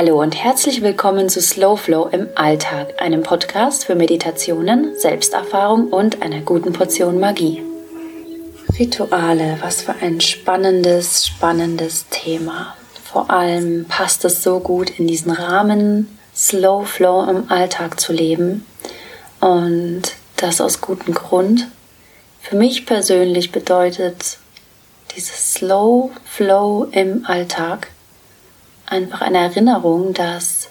Hallo und herzlich willkommen zu Slow Flow im Alltag, einem Podcast für Meditationen, Selbsterfahrung und einer guten Portion Magie. Rituale, was für ein spannendes, spannendes Thema. Vor allem passt es so gut in diesen Rahmen, Slow Flow im Alltag zu leben und das aus gutem Grund. Für mich persönlich bedeutet dieses Slow Flow im Alltag einfach eine Erinnerung, dass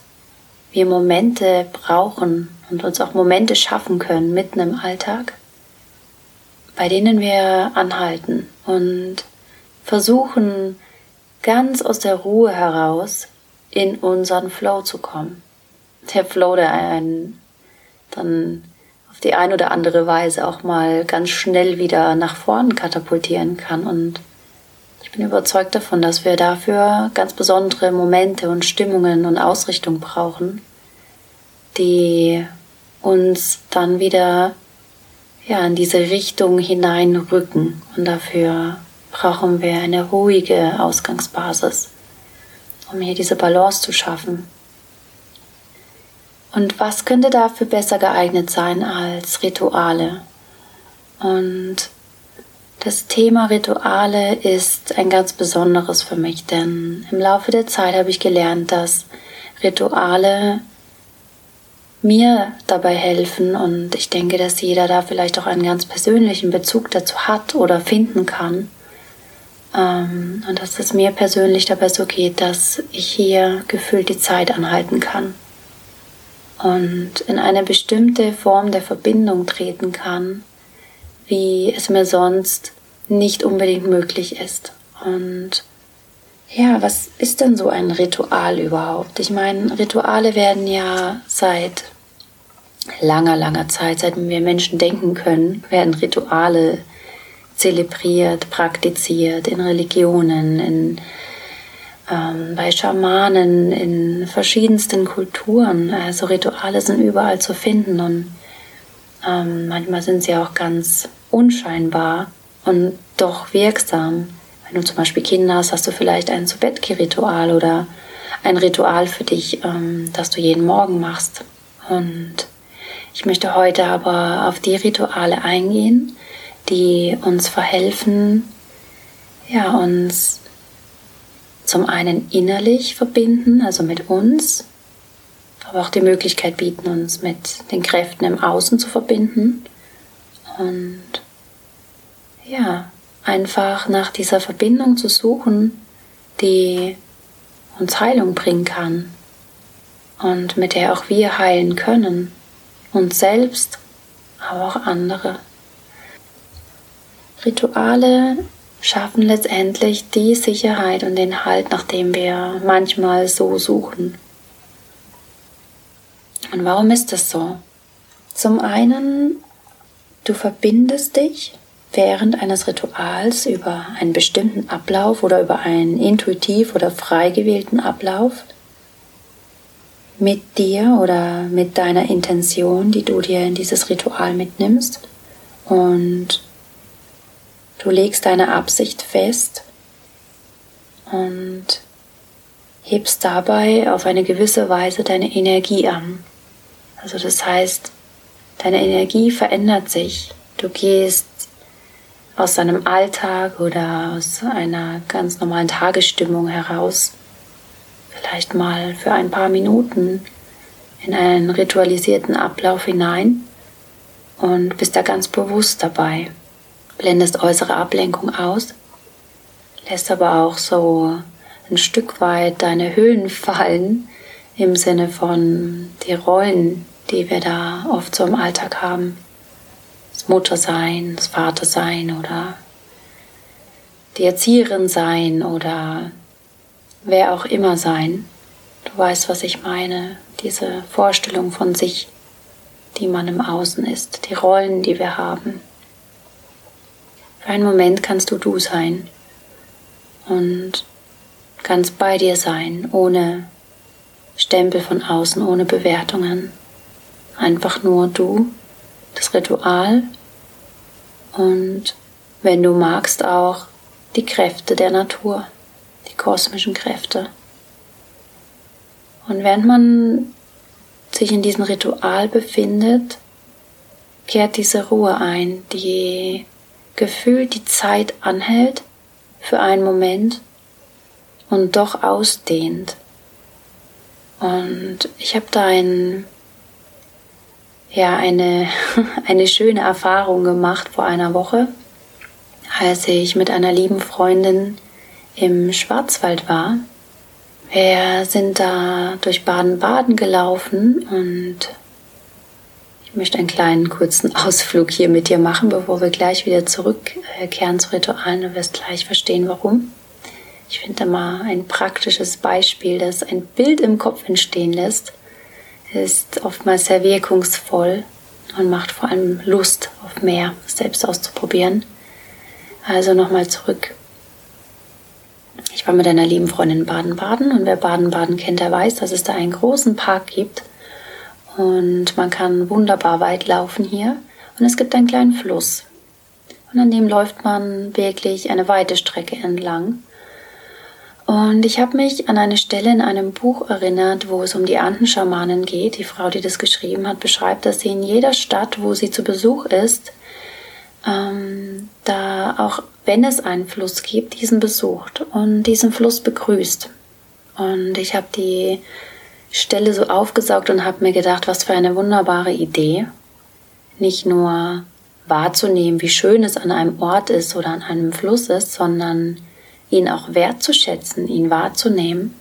wir Momente brauchen und uns auch Momente schaffen können mitten im Alltag, bei denen wir anhalten und versuchen, ganz aus der Ruhe heraus in unseren Flow zu kommen. Der Flow, der einen dann auf die ein oder andere Weise auch mal ganz schnell wieder nach vorn katapultieren kann und ich bin überzeugt davon, dass wir dafür ganz besondere Momente und Stimmungen und Ausrichtung brauchen, die uns dann wieder ja, in diese Richtung hineinrücken. Und dafür brauchen wir eine ruhige Ausgangsbasis, um hier diese Balance zu schaffen. Und was könnte dafür besser geeignet sein als Rituale? Und das Thema Rituale ist ein ganz besonderes für mich, denn im Laufe der Zeit habe ich gelernt, dass Rituale mir dabei helfen und ich denke, dass jeder da vielleicht auch einen ganz persönlichen Bezug dazu hat oder finden kann. Ähm, und dass es mir persönlich dabei so geht, dass ich hier gefühlt die Zeit anhalten kann und in eine bestimmte Form der Verbindung treten kann wie es mir sonst nicht unbedingt möglich ist. Und ja, was ist denn so ein Ritual überhaupt? Ich meine, Rituale werden ja seit langer, langer Zeit, seit wir Menschen denken können, werden Rituale zelebriert, praktiziert in Religionen, in, ähm, bei Schamanen, in verschiedensten Kulturen. Also Rituale sind überall zu finden und ähm, manchmal sind sie auch ganz unscheinbar und doch wirksam. Wenn du zum Beispiel Kinder hast, hast du vielleicht ein zu ritual oder ein Ritual für dich, ähm, das du jeden Morgen machst. Und ich möchte heute aber auf die Rituale eingehen, die uns verhelfen, ja, uns zum einen innerlich verbinden, also mit uns, aber auch die Möglichkeit bieten, uns mit den Kräften im Außen zu verbinden und ja, einfach nach dieser Verbindung zu suchen, die uns Heilung bringen kann und mit der auch wir heilen können, uns selbst, aber auch andere. Rituale schaffen letztendlich die Sicherheit und den Halt, nach dem wir manchmal so suchen. Und warum ist das so? Zum einen Du verbindest dich während eines Rituals über einen bestimmten Ablauf oder über einen intuitiv oder frei gewählten Ablauf mit dir oder mit deiner Intention, die du dir in dieses Ritual mitnimmst. Und du legst deine Absicht fest und hebst dabei auf eine gewisse Weise deine Energie an. Also das heißt, Deine Energie verändert sich. Du gehst aus deinem Alltag oder aus einer ganz normalen Tagesstimmung heraus, vielleicht mal für ein paar Minuten in einen ritualisierten Ablauf hinein und bist da ganz bewusst dabei. Blendest äußere Ablenkung aus, lässt aber auch so ein Stück weit deine Hüllen fallen im Sinne von die Rollen, die wir da oft so im Alltag haben. Das Muttersein, das Vatersein oder die Erzieherin sein oder wer auch immer sein. Du weißt, was ich meine. Diese Vorstellung von sich, die man im Außen ist, die Rollen, die wir haben. Für einen Moment kannst du du sein und ganz bei dir sein, ohne Stempel von außen, ohne Bewertungen. Einfach nur du, das Ritual und wenn du magst auch die Kräfte der Natur, die kosmischen Kräfte. Und während man sich in diesem Ritual befindet, kehrt diese Ruhe ein, die gefühlt die Zeit anhält für einen Moment und doch ausdehnt. Und ich habe da ein, ja, eine, eine schöne Erfahrung gemacht vor einer Woche, als ich mit einer lieben Freundin im Schwarzwald war. Wir sind da durch Baden-Baden gelaufen und ich möchte einen kleinen kurzen Ausflug hier mit dir machen, bevor wir gleich wieder zurückkehren zu Ritualen. Du wirst gleich verstehen, warum. Ich finde mal ein praktisches Beispiel, das ein Bild im Kopf entstehen lässt, ist oftmals sehr wirkungsvoll und macht vor allem Lust auf mehr, selbst auszuprobieren. Also nochmal zurück. Ich war mit einer lieben Freundin in Baden-Baden und wer Baden-Baden kennt, der weiß, dass es da einen großen Park gibt und man kann wunderbar weit laufen hier und es gibt einen kleinen Fluss. Und an dem läuft man wirklich eine weite Strecke entlang. Und ich habe mich an eine Stelle in einem Buch erinnert, wo es um die Andenschamanen geht. Die Frau, die das geschrieben hat, beschreibt, dass sie in jeder Stadt, wo sie zu Besuch ist, ähm, da auch wenn es einen Fluss gibt, diesen besucht und diesen Fluss begrüßt. Und ich habe die Stelle so aufgesaugt und habe mir gedacht, was für eine wunderbare Idee. Nicht nur wahrzunehmen, wie schön es an einem Ort ist oder an einem Fluss ist, sondern ihn auch wertzuschätzen, ihn wahrzunehmen.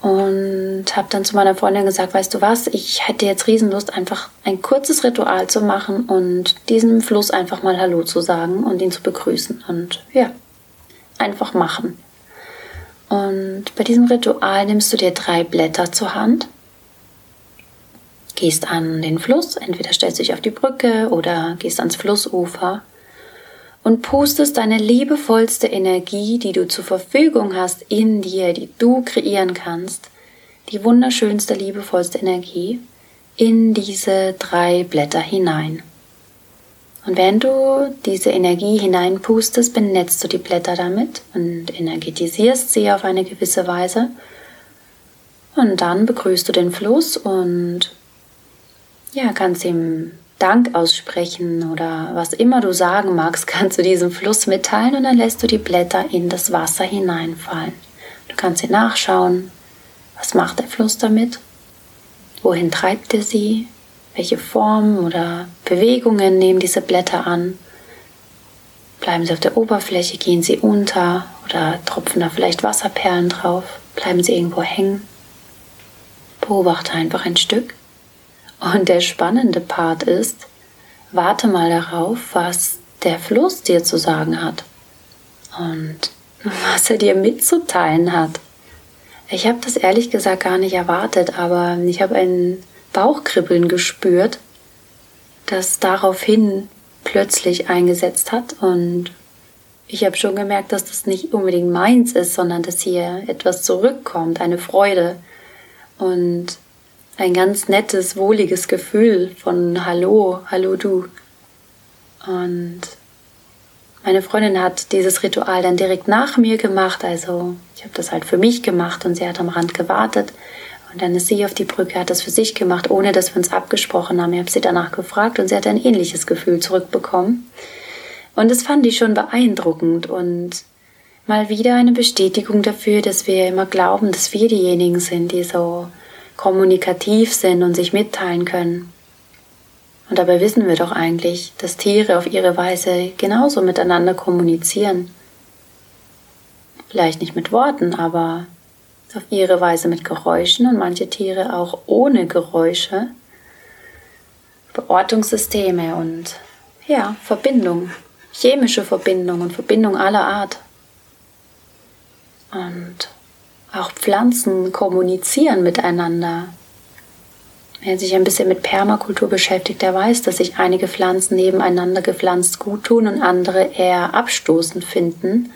Und habe dann zu meiner Freundin gesagt, weißt du was, ich hätte jetzt Riesenlust, einfach ein kurzes Ritual zu machen und diesem Fluss einfach mal Hallo zu sagen und ihn zu begrüßen. Und ja, einfach machen. Und bei diesem Ritual nimmst du dir drei Blätter zur Hand, gehst an den Fluss, entweder stellst du dich auf die Brücke oder gehst ans Flussufer und pustest deine liebevollste Energie, die du zur Verfügung hast in dir, die du kreieren kannst, die wunderschönste, liebevollste Energie, in diese drei Blätter hinein. Und wenn du diese Energie hineinpustest, benetzt du die Blätter damit und energetisierst sie auf eine gewisse Weise. Und dann begrüßt du den Fluss und ja, kannst ihm Dank aussprechen oder was immer du sagen magst, kannst du diesem Fluss mitteilen und dann lässt du die Blätter in das Wasser hineinfallen. Du kannst sie nachschauen. Was macht der Fluss damit? Wohin treibt er sie? Welche Formen oder Bewegungen nehmen diese Blätter an? Bleiben sie auf der Oberfläche, gehen sie unter oder tropfen da vielleicht Wasserperlen drauf? Bleiben sie irgendwo hängen? Beobachte einfach ein Stück und der spannende Part ist, warte mal darauf, was der Fluss dir zu sagen hat und was er dir mitzuteilen hat. Ich habe das ehrlich gesagt gar nicht erwartet, aber ich habe ein Bauchkribbeln gespürt, das daraufhin plötzlich eingesetzt hat und ich habe schon gemerkt, dass das nicht unbedingt meins ist, sondern dass hier etwas zurückkommt, eine Freude. Und ein ganz nettes, wohliges Gefühl von Hallo, hallo du. Und meine Freundin hat dieses Ritual dann direkt nach mir gemacht, also ich habe das halt für mich gemacht und sie hat am Rand gewartet. Und dann ist sie auf die Brücke, hat das für sich gemacht, ohne dass wir uns abgesprochen haben. Ich habe sie danach gefragt und sie hat ein ähnliches Gefühl zurückbekommen. Und das fand ich schon beeindruckend und mal wieder eine Bestätigung dafür, dass wir immer glauben, dass wir diejenigen sind, die so kommunikativ sind und sich mitteilen können. Und dabei wissen wir doch eigentlich, dass Tiere auf ihre Weise genauso miteinander kommunizieren. Vielleicht nicht mit Worten, aber auf ihre Weise mit Geräuschen und manche Tiere auch ohne Geräusche. Verortungssysteme und ja, Verbindung, chemische Verbindung und Verbindung aller Art. Und auch Pflanzen kommunizieren miteinander. Wer sich ein bisschen mit Permakultur beschäftigt, der weiß, dass sich einige Pflanzen nebeneinander gepflanzt gut tun und andere eher abstoßend finden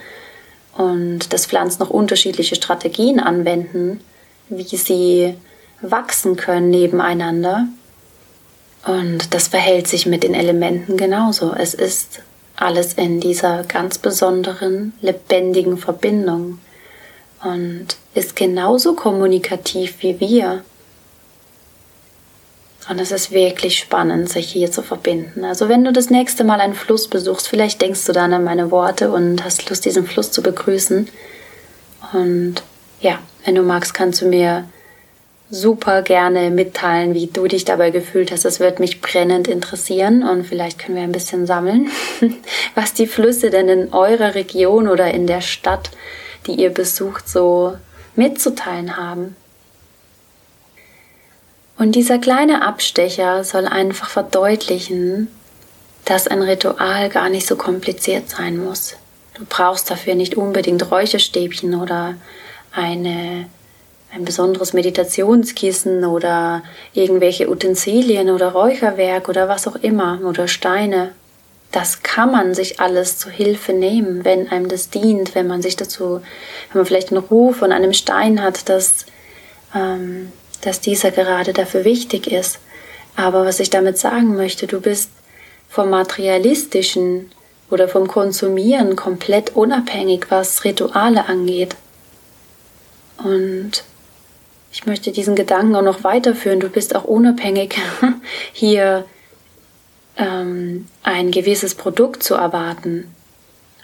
und dass Pflanzen noch unterschiedliche Strategien anwenden, wie sie wachsen können nebeneinander. Und das verhält sich mit den Elementen genauso. Es ist alles in dieser ganz besonderen, lebendigen Verbindung. Und ist genauso kommunikativ wie wir. Und es ist wirklich spannend, sich hier zu verbinden. Also wenn du das nächste Mal einen Fluss besuchst, vielleicht denkst du dann an meine Worte und hast Lust, diesen Fluss zu begrüßen. Und ja, wenn du magst, kannst du mir super gerne mitteilen, wie du dich dabei gefühlt hast. Das wird mich brennend interessieren und vielleicht können wir ein bisschen sammeln, was die Flüsse denn in eurer Region oder in der Stadt, die ihr besucht, so mitzuteilen haben. Und dieser kleine Abstecher soll einfach verdeutlichen, dass ein Ritual gar nicht so kompliziert sein muss. Du brauchst dafür nicht unbedingt Räucherstäbchen oder eine, ein besonderes Meditationskissen oder irgendwelche Utensilien oder Räucherwerk oder was auch immer oder Steine. Das kann man sich alles zu Hilfe nehmen, wenn einem das dient, wenn man sich dazu, wenn man vielleicht einen Ruf von einem Stein hat, dass ähm, dass dieser gerade dafür wichtig ist. Aber was ich damit sagen möchte, du bist vom materialistischen oder vom Konsumieren komplett unabhängig, was Rituale angeht. Und ich möchte diesen Gedanken auch noch weiterführen. Du bist auch unabhängig, hier ähm, ein gewisses Produkt zu erwarten.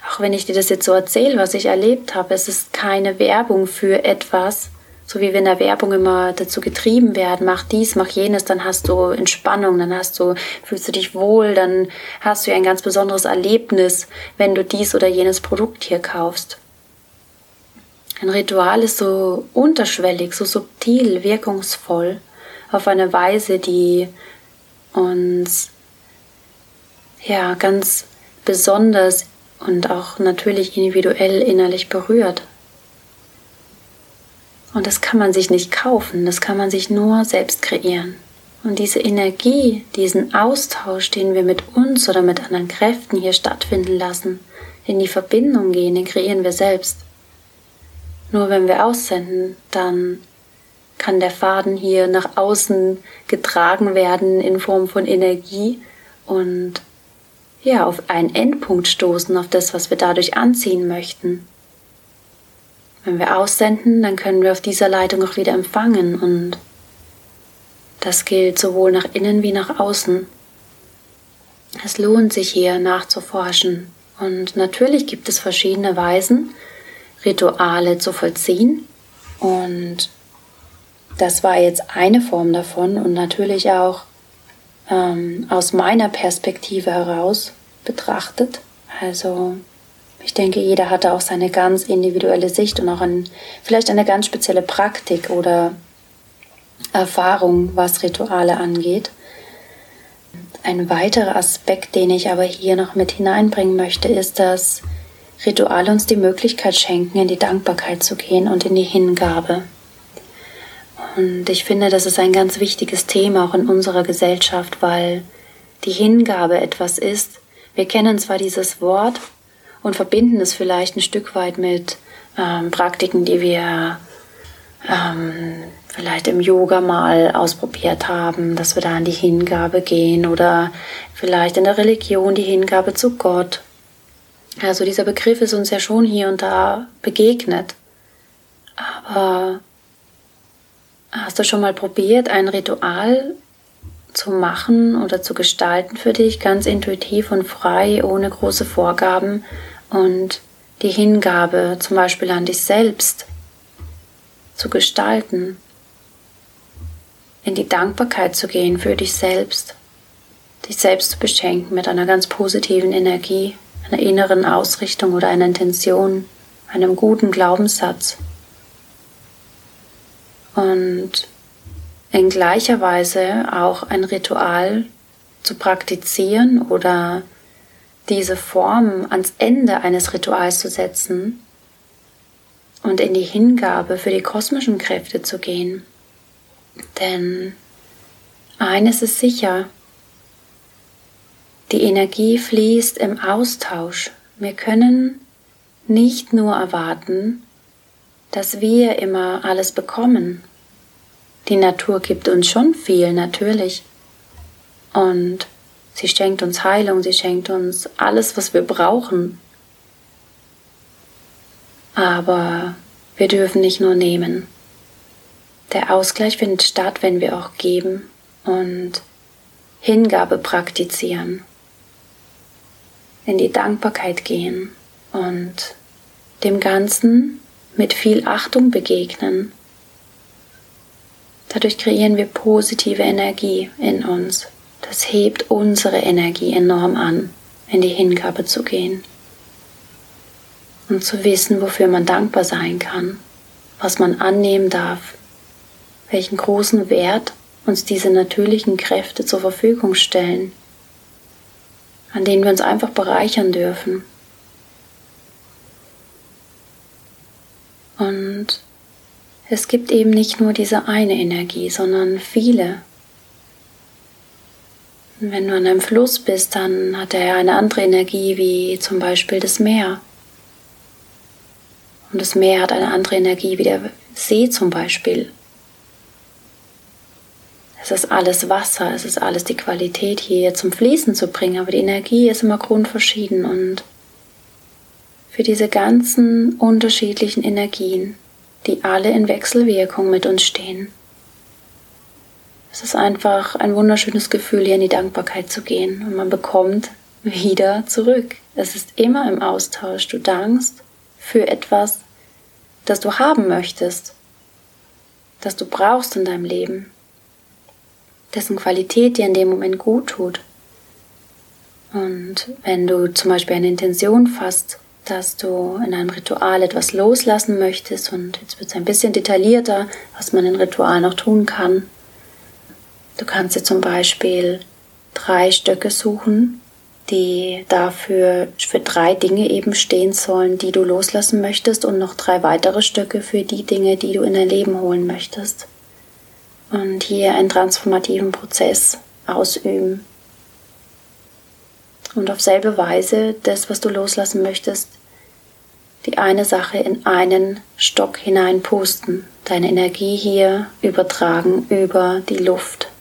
Auch wenn ich dir das jetzt so erzähle, was ich erlebt habe, es ist keine Werbung für etwas, so wie wir in der Werbung immer dazu getrieben werden, mach dies, mach jenes, dann hast du Entspannung, dann hast du, fühlst du dich wohl, dann hast du ein ganz besonderes Erlebnis, wenn du dies oder jenes Produkt hier kaufst. Ein Ritual ist so unterschwellig, so subtil, wirkungsvoll, auf eine Weise, die uns ja ganz besonders und auch natürlich individuell innerlich berührt. Und das kann man sich nicht kaufen, das kann man sich nur selbst kreieren. Und diese Energie, diesen Austausch, den wir mit uns oder mit anderen Kräften hier stattfinden lassen, in die Verbindung gehen, den kreieren wir selbst. Nur wenn wir aussenden, dann kann der Faden hier nach außen getragen werden in Form von Energie und ja, auf einen Endpunkt stoßen, auf das, was wir dadurch anziehen möchten. Wenn wir aussenden, dann können wir auf dieser Leitung auch wieder empfangen und das gilt sowohl nach innen wie nach außen. Es lohnt sich hier nachzuforschen und natürlich gibt es verschiedene Weisen, Rituale zu vollziehen und das war jetzt eine Form davon und natürlich auch ähm, aus meiner Perspektive heraus betrachtet. Also ich denke, jeder hatte auch seine ganz individuelle Sicht und auch ein, vielleicht eine ganz spezielle Praktik oder Erfahrung, was Rituale angeht. Ein weiterer Aspekt, den ich aber hier noch mit hineinbringen möchte, ist, dass Rituale uns die Möglichkeit schenken, in die Dankbarkeit zu gehen und in die Hingabe. Und ich finde, das ist ein ganz wichtiges Thema auch in unserer Gesellschaft, weil die Hingabe etwas ist. Wir kennen zwar dieses Wort, und verbinden es vielleicht ein Stück weit mit ähm, Praktiken, die wir ähm, vielleicht im Yoga mal ausprobiert haben, dass wir da in die Hingabe gehen oder vielleicht in der Religion die Hingabe zu Gott. Also dieser Begriff ist uns ja schon hier und da begegnet. Aber hast du schon mal probiert, ein Ritual zu machen oder zu gestalten für dich, ganz intuitiv und frei, ohne große Vorgaben und die Hingabe zum Beispiel an dich selbst zu gestalten, in die Dankbarkeit zu gehen für dich selbst, dich selbst zu beschenken mit einer ganz positiven Energie, einer inneren Ausrichtung oder einer Intention, einem guten Glaubenssatz. Und in gleicher Weise auch ein Ritual zu praktizieren oder diese Form ans Ende eines Rituals zu setzen und in die Hingabe für die kosmischen Kräfte zu gehen. Denn eines ist sicher, die Energie fließt im Austausch. Wir können nicht nur erwarten, dass wir immer alles bekommen. Die Natur gibt uns schon viel, natürlich. Und Sie schenkt uns Heilung, sie schenkt uns alles, was wir brauchen. Aber Wir dürfen nicht nur nehmen. Der Ausgleich findet statt, wenn wir auch geben und Hingabe praktizieren, in die Dankbarkeit gehen und dem Ganzen mit viel Achtung begegnen. Dadurch kreieren wir positive Energie in uns. Das hebt unsere Energie enorm an, in die Hingabe zu gehen und zu wissen, wofür man dankbar sein kann, was man annehmen darf, welchen großen Wert uns diese natürlichen Kräfte zur Verfügung stellen, an denen wir uns einfach bereichern dürfen. Und es gibt eben nicht nur diese eine Energie, sondern viele. Wenn du an einem Fluss bist, dann hat er eine andere Energie, wie zum Beispiel das Meer. Und das Meer hat eine andere Energie wie der See zum Beispiel. Es ist alles Wasser, es ist alles die Qualität hier zum Fließen zu bringen, aber die Energie ist immer grundverschieden und für diese ganzen unterschiedlichen Energien, die alle in Wechselwirkung mit uns stehen. Es ist einfach ein wunderschönes Gefühl, hier in die Dankbarkeit zu gehen und man bekommt wieder zurück. Es ist immer im Austausch. Du dankst für etwas, das du haben möchtest, das du brauchst in deinem Leben, dessen Qualität dir in dem Moment gut tut. Und wenn du zum Beispiel eine Intention fasst, dass du in einem Ritual etwas loslassen möchtest, und jetzt wird es ein bisschen detaillierter, was man in Ritual noch tun kann. Du kannst dir zum Beispiel drei Stöcke suchen, die dafür für drei Dinge eben stehen sollen, die du loslassen möchtest und noch drei weitere Stücke für die Dinge, die du in dein Leben holen möchtest. Und hier einen transformativen Prozess ausüben. Und auf selbe Weise das, was du loslassen möchtest, die eine Sache in einen Stock hineinpusten, deine Energie hier übertragen über die Luft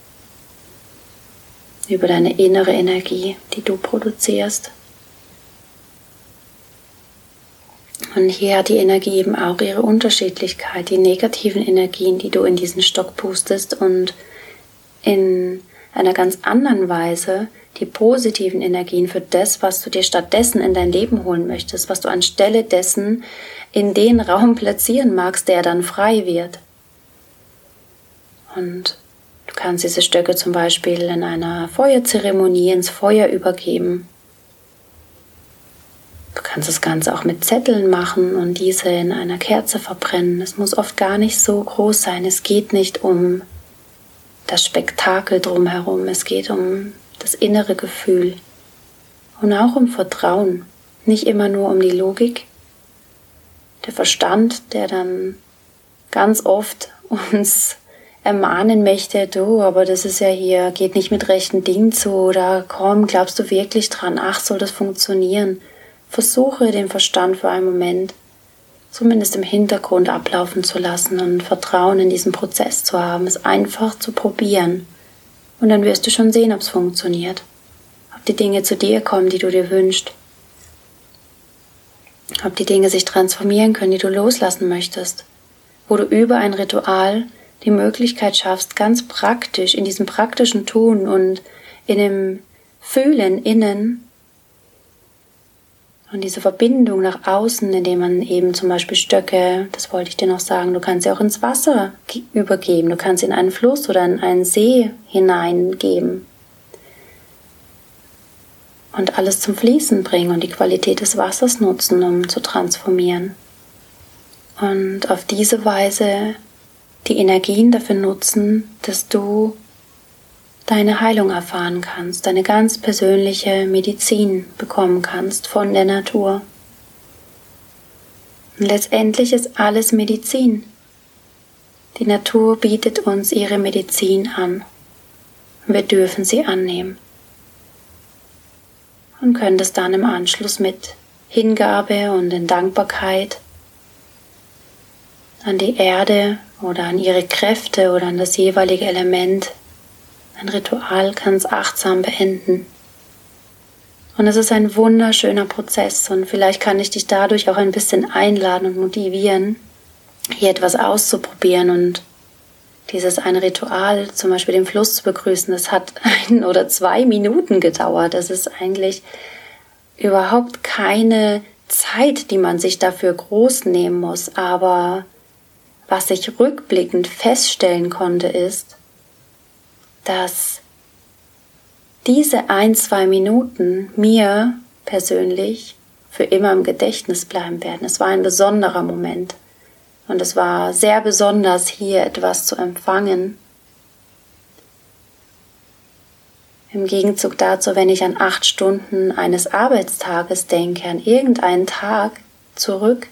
über deine innere Energie, die du produzierst. Und hier hat die Energie eben auch ihre Unterschiedlichkeit, die negativen Energien, die du in diesen Stock pustest und in einer ganz anderen Weise die positiven Energien für das, was du dir stattdessen in dein Leben holen möchtest, was du anstelle dessen in den Raum platzieren magst, der dann frei wird. Und Du kannst diese Stöcke zum Beispiel in einer Feuerzeremonie ins Feuer übergeben. Du kannst das Ganze auch mit Zetteln machen und diese in einer Kerze verbrennen. Es muss oft gar nicht so groß sein. Es geht nicht um das Spektakel drumherum. Es geht um das innere Gefühl und auch um Vertrauen. Nicht immer nur um die Logik. Der Verstand, der dann ganz oft uns ermahnen möchte, du, aber das ist ja hier, geht nicht mit rechten Dingen zu, oder komm, glaubst du wirklich dran, ach, soll das funktionieren? Versuche den Verstand für einen Moment zumindest im Hintergrund ablaufen zu lassen und Vertrauen in diesen Prozess zu haben, es einfach zu probieren. Und dann wirst du schon sehen, ob es funktioniert. Ob die Dinge zu dir kommen, die du dir wünschst. Ob die Dinge sich transformieren können, die du loslassen möchtest. Wo du über ein Ritual die Möglichkeit schaffst, ganz praktisch in diesem praktischen Tun und in dem Fühlen innen und diese Verbindung nach außen, indem man eben zum Beispiel Stöcke, das wollte ich dir noch sagen, du kannst sie auch ins Wasser übergeben, du kannst sie in einen Fluss oder in einen See hineingeben und alles zum Fließen bringen und die Qualität des Wassers nutzen, um zu transformieren. Und auf diese Weise die Energien dafür nutzen, dass du deine Heilung erfahren kannst, deine ganz persönliche Medizin bekommen kannst von der Natur. Und letztendlich ist alles Medizin. Die Natur bietet uns ihre Medizin an. Wir dürfen sie annehmen. Und können das dann im Anschluss mit Hingabe und in Dankbarkeit an die Erde oder an ihre Kräfte oder an das jeweilige Element. Ein Ritual es achtsam beenden. Und es ist ein wunderschöner Prozess und vielleicht kann ich dich dadurch auch ein bisschen einladen und motivieren, hier etwas auszuprobieren und dieses eine Ritual, zum Beispiel den Fluss zu begrüßen, das hat ein oder zwei Minuten gedauert. Das ist eigentlich überhaupt keine Zeit, die man sich dafür groß nehmen muss. Aber was ich rückblickend feststellen konnte, ist, dass diese ein, zwei Minuten mir persönlich für immer im Gedächtnis bleiben werden. Es war ein besonderer Moment. Und es war sehr besonders, hier etwas zu empfangen. Im Gegenzug dazu, wenn ich an acht Stunden eines Arbeitstages denke, an irgendeinen Tag zurück,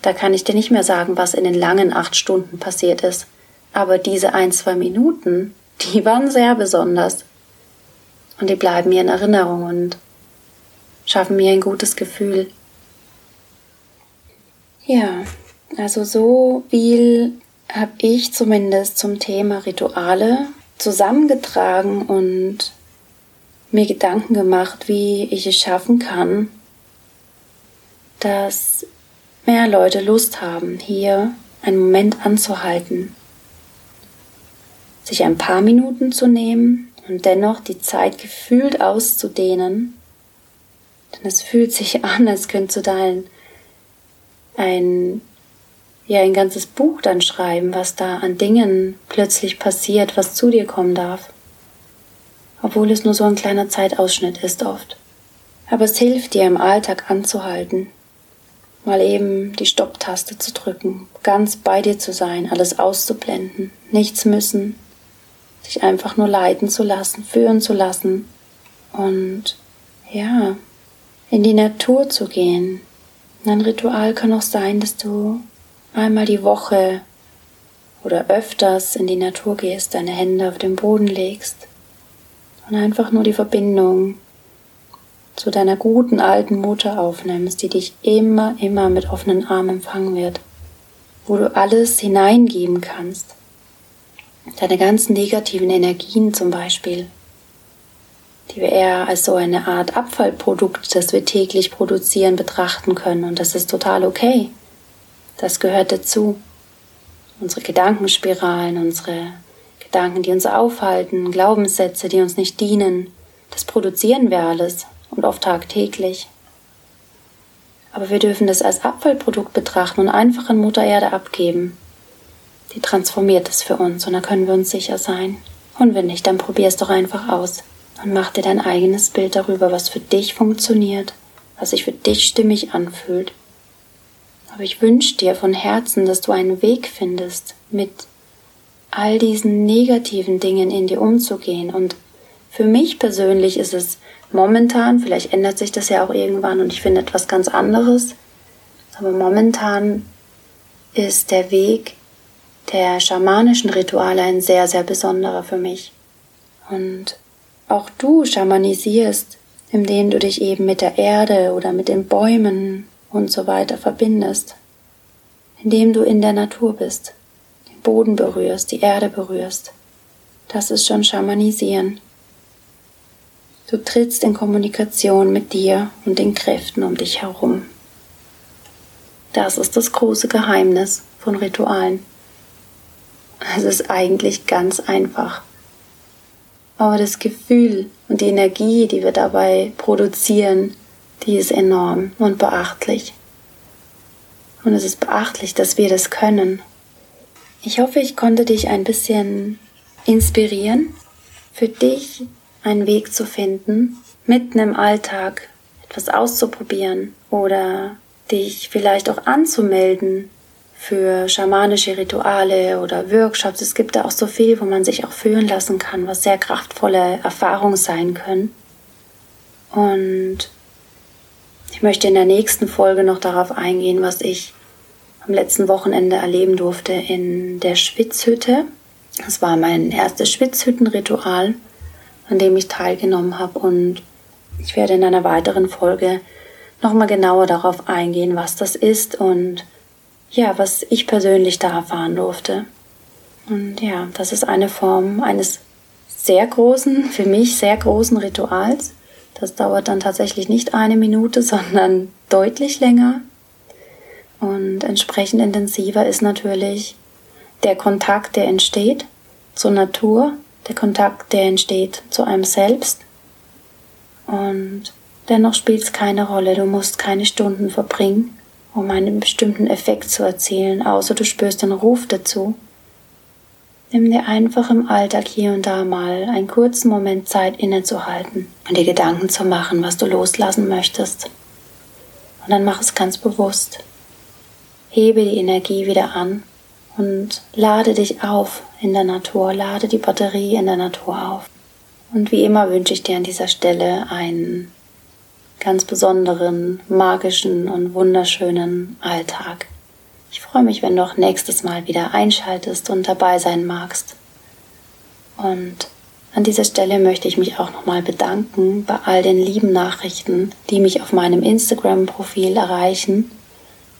da kann ich dir nicht mehr sagen, was in den langen acht Stunden passiert ist. Aber diese ein, zwei Minuten, die waren sehr besonders. Und die bleiben mir in Erinnerung und schaffen mir ein gutes Gefühl. Ja, also so viel habe ich zumindest zum Thema Rituale zusammengetragen und mir Gedanken gemacht, wie ich es schaffen kann, dass mehr Leute Lust haben, hier einen Moment anzuhalten, sich ein paar Minuten zu nehmen und dennoch die Zeit gefühlt auszudehnen, denn es fühlt sich an, als könntest du dein ein ja ein ganzes Buch dann schreiben, was da an Dingen plötzlich passiert, was zu dir kommen darf. Obwohl es nur so ein kleiner Zeitausschnitt ist oft. Aber es hilft dir im Alltag anzuhalten, mal eben die Stopptaste zu drücken, ganz bei dir zu sein, alles auszublenden, nichts müssen, sich einfach nur leiten zu lassen, führen zu lassen und ja, in die Natur zu gehen. ein Ritual kann auch sein, dass du einmal die Woche oder öfters in die Natur gehst, deine Hände auf den Boden legst und einfach nur die Verbindung zu deiner guten alten Mutter aufnimmst, die dich immer, immer mit offenen Armen empfangen wird, wo du alles hineingeben kannst. Deine ganzen negativen Energien zum Beispiel, die wir eher als so eine Art Abfallprodukt, das wir täglich produzieren, betrachten können. Und das ist total okay. Das gehört dazu. Unsere Gedankenspiralen, unsere Gedanken, die uns aufhalten, Glaubenssätze, die uns nicht dienen, das produzieren wir alles und oft tagtäglich. Aber wir dürfen das als Abfallprodukt betrachten und einfach an Mutter Erde abgeben. Die transformiert es für uns und da können wir uns sicher sein. Und wenn nicht, dann probier es doch einfach aus und mach dir dein eigenes Bild darüber, was für dich funktioniert, was sich für dich stimmig anfühlt aber ich wünsche dir von Herzen, dass du einen Weg findest, mit all diesen negativen Dingen in dir umzugehen. Und für mich persönlich ist es momentan, vielleicht ändert sich das ja auch irgendwann und ich finde etwas ganz anderes, aber momentan ist der Weg der schamanischen Rituale ein sehr, sehr besonderer für mich. Und auch du schamanisierst, indem du dich eben mit der Erde oder mit den Bäumen und so weiter verbindest, indem du in der Natur bist, den Boden berührst, die Erde berührst. Das ist schon Schamanisieren. Du trittst in Kommunikation mit dir und den Kräften um dich herum. Das ist das große Geheimnis von Ritualen. Es ist eigentlich ganz einfach. Aber das Gefühl und die Energie, die wir dabei produzieren, die ist enorm und beachtlich. Und es ist beachtlich, dass wir das können. Ich hoffe, ich konnte dich ein bisschen inspirieren, für dich einen Weg zu finden, mitten im Alltag etwas auszuprobieren oder dich vielleicht auch anzumelden für schamanische Rituale oder Workshops. Es gibt da auch so viel, wo man sich auch führen lassen kann, was sehr kraftvolle Erfahrungen sein können. Und ich möchte in der nächsten Folge noch darauf eingehen, was ich am letzten Wochenende erleben durfte in der Schwitzhütte. Das war mein erstes Schwitzhüttenritual, an dem ich teilgenommen habe und ich werde in einer weiteren Folge nochmal genauer darauf eingehen, was das ist und ja, was ich persönlich da erfahren durfte. Und ja, das ist eine Form eines sehr großen, für mich sehr großen Rituals. Das dauert dann tatsächlich nicht eine Minute, sondern deutlich länger. Und entsprechend intensiver ist natürlich der Kontakt, der entsteht zur Natur, der Kontakt, der entsteht zu einem selbst. Und dennoch spielt es keine Rolle, du musst keine Stunden verbringen, um einen bestimmten Effekt zu erzielen, außer du spürst den Ruf dazu. Nimm dir einfach im Alltag hier und da mal einen kurzen Moment Zeit innezuhalten und dir Gedanken zu machen, was du loslassen möchtest. Und dann mach es ganz bewusst. Hebe die Energie wieder an und lade dich auf in der Natur, lade die Batterie in der Natur auf. Und wie immer wünsche ich dir an dieser Stelle einen ganz besonderen, magischen und wunderschönen Alltag. Ich freue mich, wenn du auch nächstes Mal wieder einschaltest und dabei sein magst. Und an dieser Stelle möchte ich mich auch nochmal bedanken bei all den lieben Nachrichten, die mich auf meinem Instagram-Profil erreichen.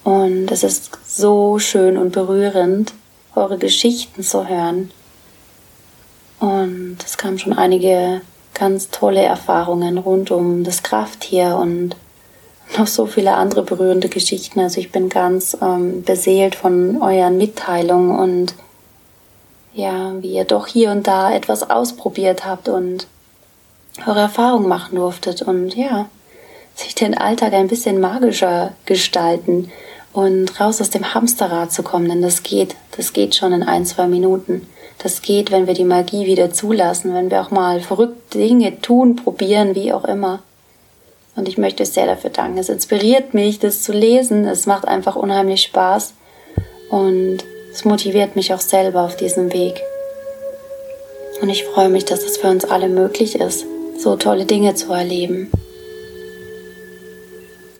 Und es ist so schön und berührend, eure Geschichten zu hören. Und es kamen schon einige ganz tolle Erfahrungen rund um das Krafttier und noch so viele andere berührende Geschichten. Also ich bin ganz ähm, beseelt von euren Mitteilungen und ja, wie ihr doch hier und da etwas ausprobiert habt und eure Erfahrungen machen durftet und ja, sich den Alltag ein bisschen magischer gestalten und raus aus dem Hamsterrad zu kommen, denn das geht, das geht schon in ein, zwei Minuten. Das geht, wenn wir die Magie wieder zulassen, wenn wir auch mal verrückte Dinge tun, probieren, wie auch immer. Und ich möchte sehr dafür danken. Es inspiriert mich, das zu lesen. Es macht einfach unheimlich Spaß. Und es motiviert mich auch selber auf diesem Weg. Und ich freue mich, dass es für uns alle möglich ist, so tolle Dinge zu erleben.